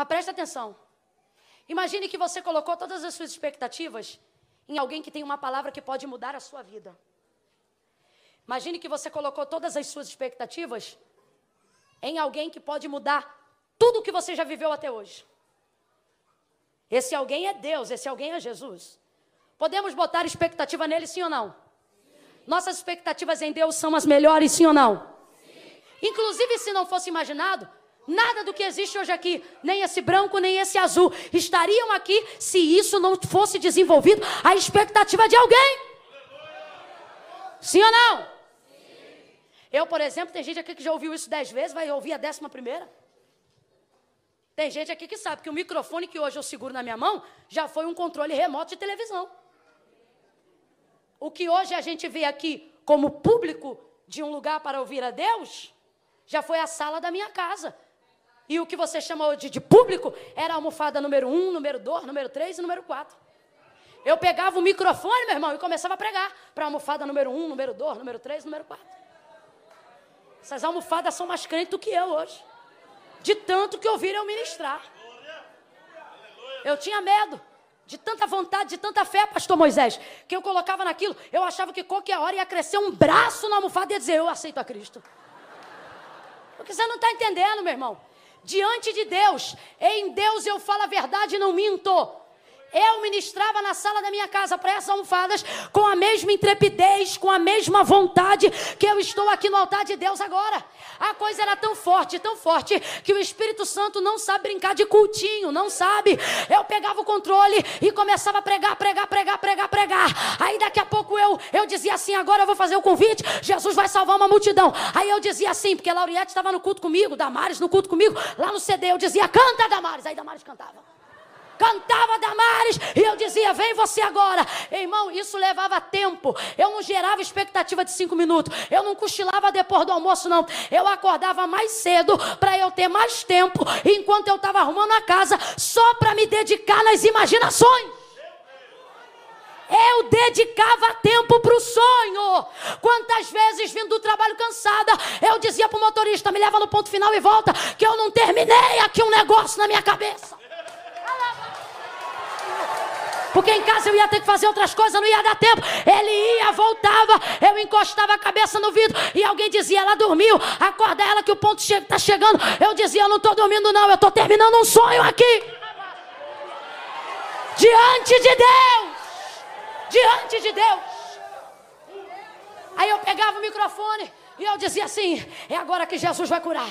Mas preste atenção. Imagine que você colocou todas as suas expectativas em alguém que tem uma palavra que pode mudar a sua vida. Imagine que você colocou todas as suas expectativas em alguém que pode mudar tudo o que você já viveu até hoje. Esse alguém é Deus, esse alguém é Jesus. Podemos botar expectativa nele, sim ou não? Nossas expectativas em Deus são as melhores, sim ou não? Sim. Inclusive, se não fosse imaginado, nada do que existe hoje aqui, nem esse branco, nem esse azul, estariam aqui se isso não fosse desenvolvido a expectativa de alguém. Sim ou não? Eu, por exemplo, tem gente aqui que já ouviu isso dez vezes, vai ouvir a décima primeira. Tem gente aqui que sabe que o microfone que hoje eu seguro na minha mão já foi um controle remoto de televisão. O que hoje a gente vê aqui como público de um lugar para ouvir a Deus, já foi a sala da minha casa. E o que você chamou de, público era a almofada número um, número dois, número três e número quatro. Eu pegava o microfone, meu irmão, e começava a pregar para a almofada número um, número dois, número três, número quatro. Essas almofadas são mais crentes do que eu hoje. De tanto que ouviram eu ministrar. Eu tinha medo. De tanta vontade, de tanta fé, pastor Moisés, que eu colocava naquilo, eu achava que qualquer hora ia crescer um braço na almofada e ia dizer, eu aceito a Cristo. Porque você não está entendendo, meu irmão. Diante de Deus, em Deus eu falo a verdade e não minto. Eu ministrava na sala da minha casa para essas almofadas com a mesma intrepidez, com a mesma vontade que eu estou aqui no altar de Deus agora. A coisa era tão forte, tão forte, que o Espírito Santo não sabe brincar de cultinho, não sabe. Eu pegava o controle e começava a pregar, pregar, pregar, pregar, pregar. Aí daqui a pouco eu, eu dizia assim: agora eu vou fazer o convite, Jesus vai salvar uma multidão. Aí eu dizia assim, porque Lauriette estava no culto comigo, Damares no culto comigo, lá no CD, eu dizia: canta, Damares. Aí Damares cantava cantava Damares, e eu dizia: Vem você agora. Irmão, isso levava tempo. Eu não gerava expectativa de cinco minutos. Eu não cochilava depois do almoço, não. Eu acordava mais cedo para eu ter mais tempo, enquanto eu estava arrumando a casa, só para me dedicar nas imaginações. Eu dedicava tempo para o sonho. Quantas vezes, vindo do trabalho cansada, eu dizia para o motorista: me leva no ponto final e volta, que eu não terminei aqui um negócio na minha cabeça. Porque em casa eu ia ter que fazer outras coisas, não ia dar tempo. Ele ia, voltava, eu encostava a cabeça no vidro e alguém dizia: ela dormiu, acorda ela que o ponto está chegando. Eu dizia: eu não estou dormindo, não, eu estou terminando um sonho aqui. Diante de Deus, diante de Deus. Aí eu pegava o microfone e eu dizia assim: é agora que Jesus vai curar.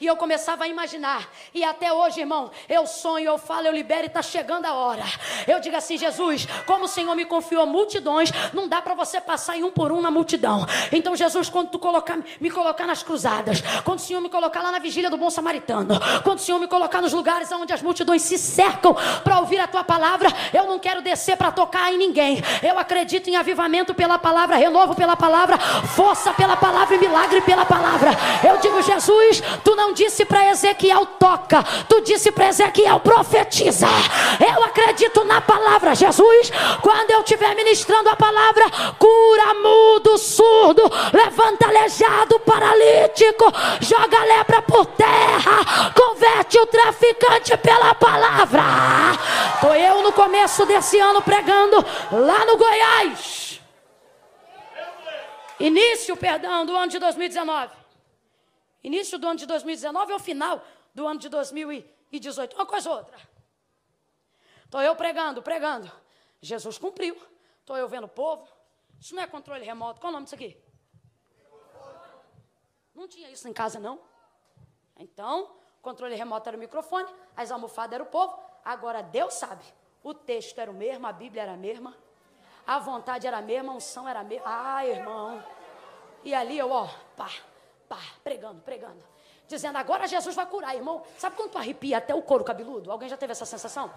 E eu começava a imaginar. E até hoje, irmão, eu sonho, eu falo, eu libero e está chegando a hora. Eu digo assim, Jesus, como o Senhor me confiou multidões, não dá para você passar em um por um na multidão. Então, Jesus, quando tu colocar, me colocar nas cruzadas, quando o Senhor me colocar lá na vigília do bom samaritano, quando o Senhor me colocar nos lugares onde as multidões se cercam para ouvir a tua palavra, eu não quero descer para tocar em ninguém. Eu acredito em avivamento pela palavra, renovo pela palavra, força pela palavra e milagre pela palavra. Eu digo, Jesus, tu não disse para Ezequiel toca, tu disse para Ezequiel profetiza. Eu acredito na palavra, Jesus. Quando eu estiver ministrando a palavra, cura mudo, surdo, levanta aleijado, paralítico, joga a lepra por terra, converte o traficante pela palavra. Foi eu no começo desse ano pregando lá no Goiás. Início, perdão, do ano de 2019. Início do ano de 2019 ou final do ano de 2018. Uma coisa ou outra. Estou eu pregando, pregando. Jesus cumpriu. Estou eu vendo o povo. Isso não é controle remoto. Qual é o nome disso aqui? Não tinha isso em casa, não. Então, controle remoto era o microfone, as almofadas era o povo. Agora Deus sabe. O texto era o mesmo, a Bíblia era a mesma. A vontade era a mesma, a unção era a mesma. Ah, irmão. E ali eu, ó, pá pá, pregando, pregando. Dizendo, agora Jesus vai curar, irmão. Sabe quando tu arrepia até o couro cabeludo? Alguém já teve essa sensação?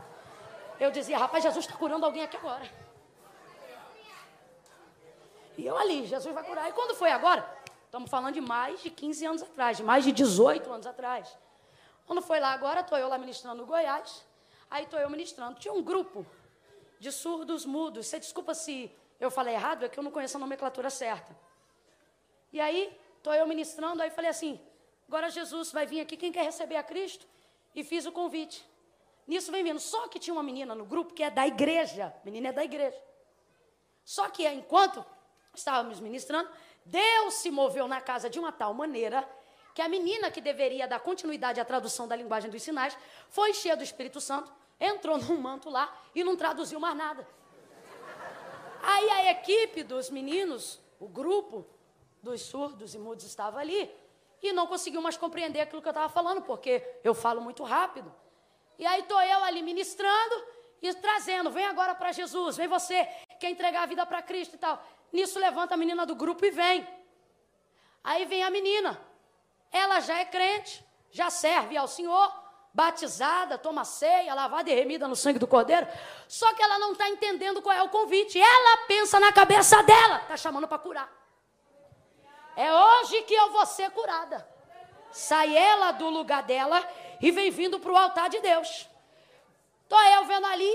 Eu dizia, rapaz, Jesus está curando alguém aqui agora. E eu ali, Jesus vai curar. E quando foi agora? Estamos falando de mais de 15 anos atrás, de mais de 18 anos atrás. Quando foi lá agora, estou eu lá ministrando no Goiás. Aí estou eu ministrando. Tinha um grupo de surdos mudos. Você desculpa se eu falei errado, é que eu não conheço a nomenclatura certa. E aí, Estou eu ministrando, aí falei assim: agora Jesus vai vir aqui, quem quer receber a Cristo? e fiz o convite. Nisso vem vindo. Só que tinha uma menina no grupo que é da igreja. Menina é da igreja. Só que enquanto estávamos ministrando, Deus se moveu na casa de uma tal maneira que a menina que deveria dar continuidade à tradução da linguagem dos sinais foi cheia do Espírito Santo, entrou num manto lá e não traduziu mais nada. Aí a equipe dos meninos, o grupo dos surdos e mudos estava ali e não conseguiu mais compreender aquilo que eu estava falando, porque eu falo muito rápido. E aí estou eu ali ministrando e trazendo, vem agora para Jesus, vem você, quer entregar a vida para Cristo e tal. Nisso levanta a menina do grupo e vem. Aí vem a menina, ela já é crente, já serve ao Senhor, batizada, toma ceia, lavada e remida no sangue do Cordeiro, só que ela não está entendendo qual é o convite. Ela pensa na cabeça dela, está chamando para curar. É hoje que eu vou ser curada. Sai ela do lugar dela e vem vindo para o altar de Deus. Estou eu vendo ali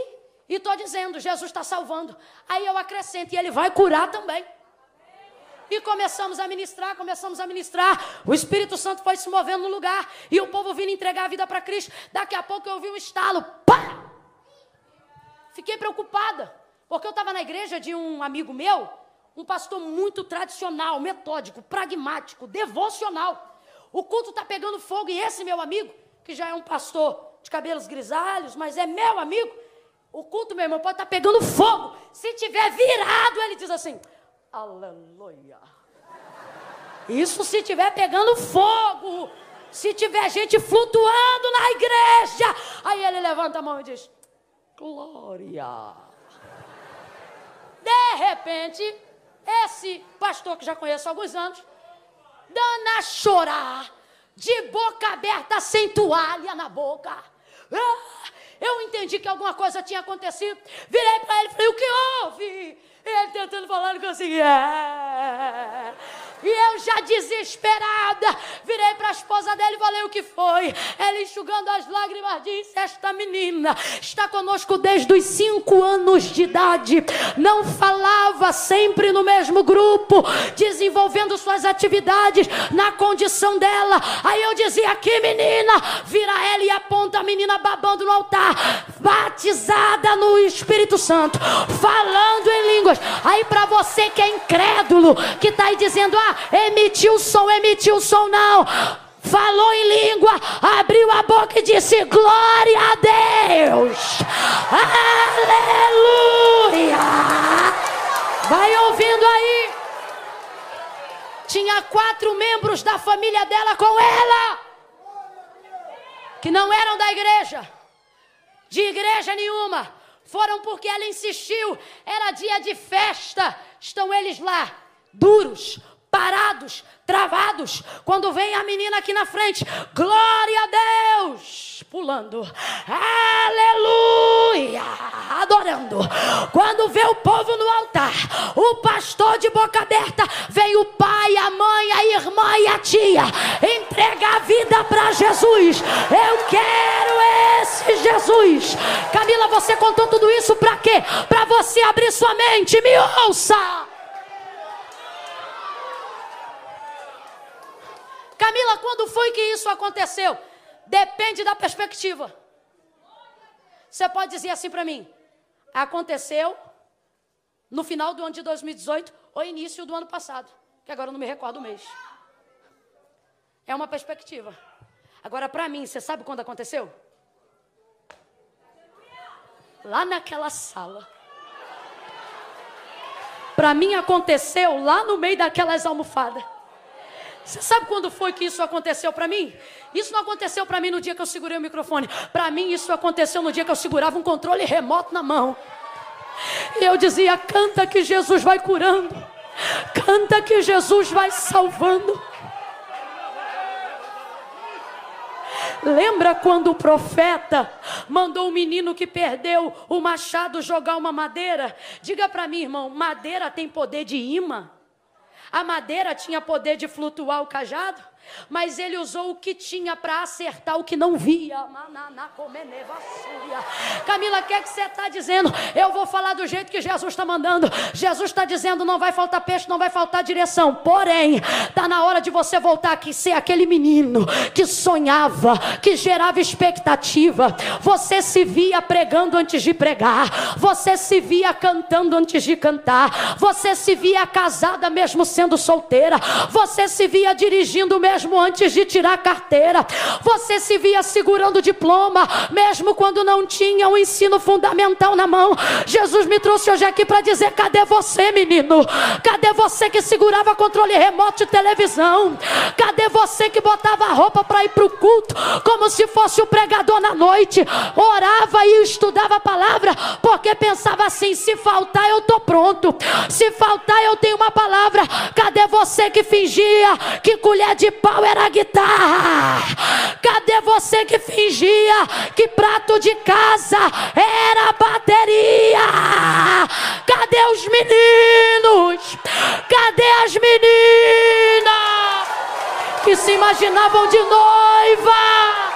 e estou dizendo: Jesus está salvando. Aí eu acrescento, e ele vai curar também. E começamos a ministrar, começamos a ministrar. O Espírito Santo foi se movendo no lugar. E o povo vindo entregar a vida para Cristo. Daqui a pouco eu ouvi um estalo. Pá! Fiquei preocupada. Porque eu estava na igreja de um amigo meu, um pastor muito tradicional, metódico, pragmático, devocional. O culto está pegando fogo e esse meu amigo que já é um pastor de cabelos grisalhos, mas é meu amigo. O culto, meu irmão, pode estar pegando fogo. Se tiver virado, ele diz assim: Aleluia. Isso se tiver pegando fogo. Se tiver gente flutuando na igreja. Aí ele levanta a mão e diz: Glória. De repente, esse pastor que já conheço há alguns anos, dando a chorar de boca aberta, sem toalha na boca. Ah, eu entendi que alguma coisa tinha acontecido. Virei para ele e falei: O que houve? Ele tentando falar, não conseguia. E eu já desesperada, virei para a esposa dele e falei o que foi. Ela enxugando as lágrimas disse: Esta menina está conosco desde os cinco anos de idade. Não falava sempre no mesmo grupo, desenvolvendo suas atividades na condição dela. Aí eu dizia: Aqui, menina, vira ela e aponta a menina babando no altar, batizada no Espírito Santo, falando em línguas. Aí para você que é incrédulo, que está aí dizendo: Ah, emitiu som, emitiu som, não. Falou em língua, abriu a boca e disse: Glória a Deus, aleluia. Vai ouvindo aí. Tinha quatro membros da família dela com ela, que não eram da igreja, de igreja nenhuma. Foram porque ela insistiu, era dia de festa. Estão eles lá, duros, parados, travados. Quando vem a menina aqui na frente, glória a Deus, pulando, aleluia, adorando. Quando vê o povo no altar, o pastor de boca aberta, vem o pai, a mãe, a irmã e a tia, entrega a vida para Jesus. Eu quero esse Jesus. Camila, você contou tudo isso para quê? Para você abrir sua mente, me ouça. Camila, quando foi que isso aconteceu? Depende da perspectiva. Você pode dizer assim para mim: aconteceu no final do ano de 2018 ou início do ano passado, que agora eu não me recordo o mês. É uma perspectiva. Agora, para mim, você sabe quando aconteceu? Lá naquela sala. Para mim aconteceu lá no meio daquelas almofadas. Você sabe quando foi que isso aconteceu para mim? Isso não aconteceu para mim no dia que eu segurei o microfone. Para mim, isso aconteceu no dia que eu segurava um controle remoto na mão. E eu dizia: canta que Jesus vai curando, canta que Jesus vai salvando. Lembra quando o profeta mandou o menino que perdeu o machado jogar uma madeira? Diga para mim, irmão: madeira tem poder de imã? A madeira tinha poder de flutuar o cajado? Mas ele usou o que tinha para acertar o que não via. Camila, o que, é que você está dizendo? Eu vou falar do jeito que Jesus está mandando. Jesus está dizendo: não vai faltar peixe, não vai faltar direção. Porém, está na hora de você voltar aqui, ser aquele menino que sonhava, que gerava expectativa. Você se via pregando antes de pregar, você se via cantando antes de cantar, você se via casada mesmo sendo solteira, você se via dirigindo mesmo antes de tirar a carteira. Você se via segurando o diploma, mesmo quando não tinha o ensino fundamental na mão. Jesus me trouxe hoje aqui para dizer: cadê você, menino? Cadê você que segurava controle remoto de televisão? Cadê você que botava a roupa para ir para o culto, como se fosse o pregador na noite? Orava e estudava a palavra, porque pensava assim: se faltar, eu estou pronto. Se faltar, eu tenho uma palavra. Cadê você que fingia que colher de pau era guitarra? Cadê você que fingia que prato de casa era bateria? Cadê os meninos? Cadê as meninas que se imaginavam de noiva?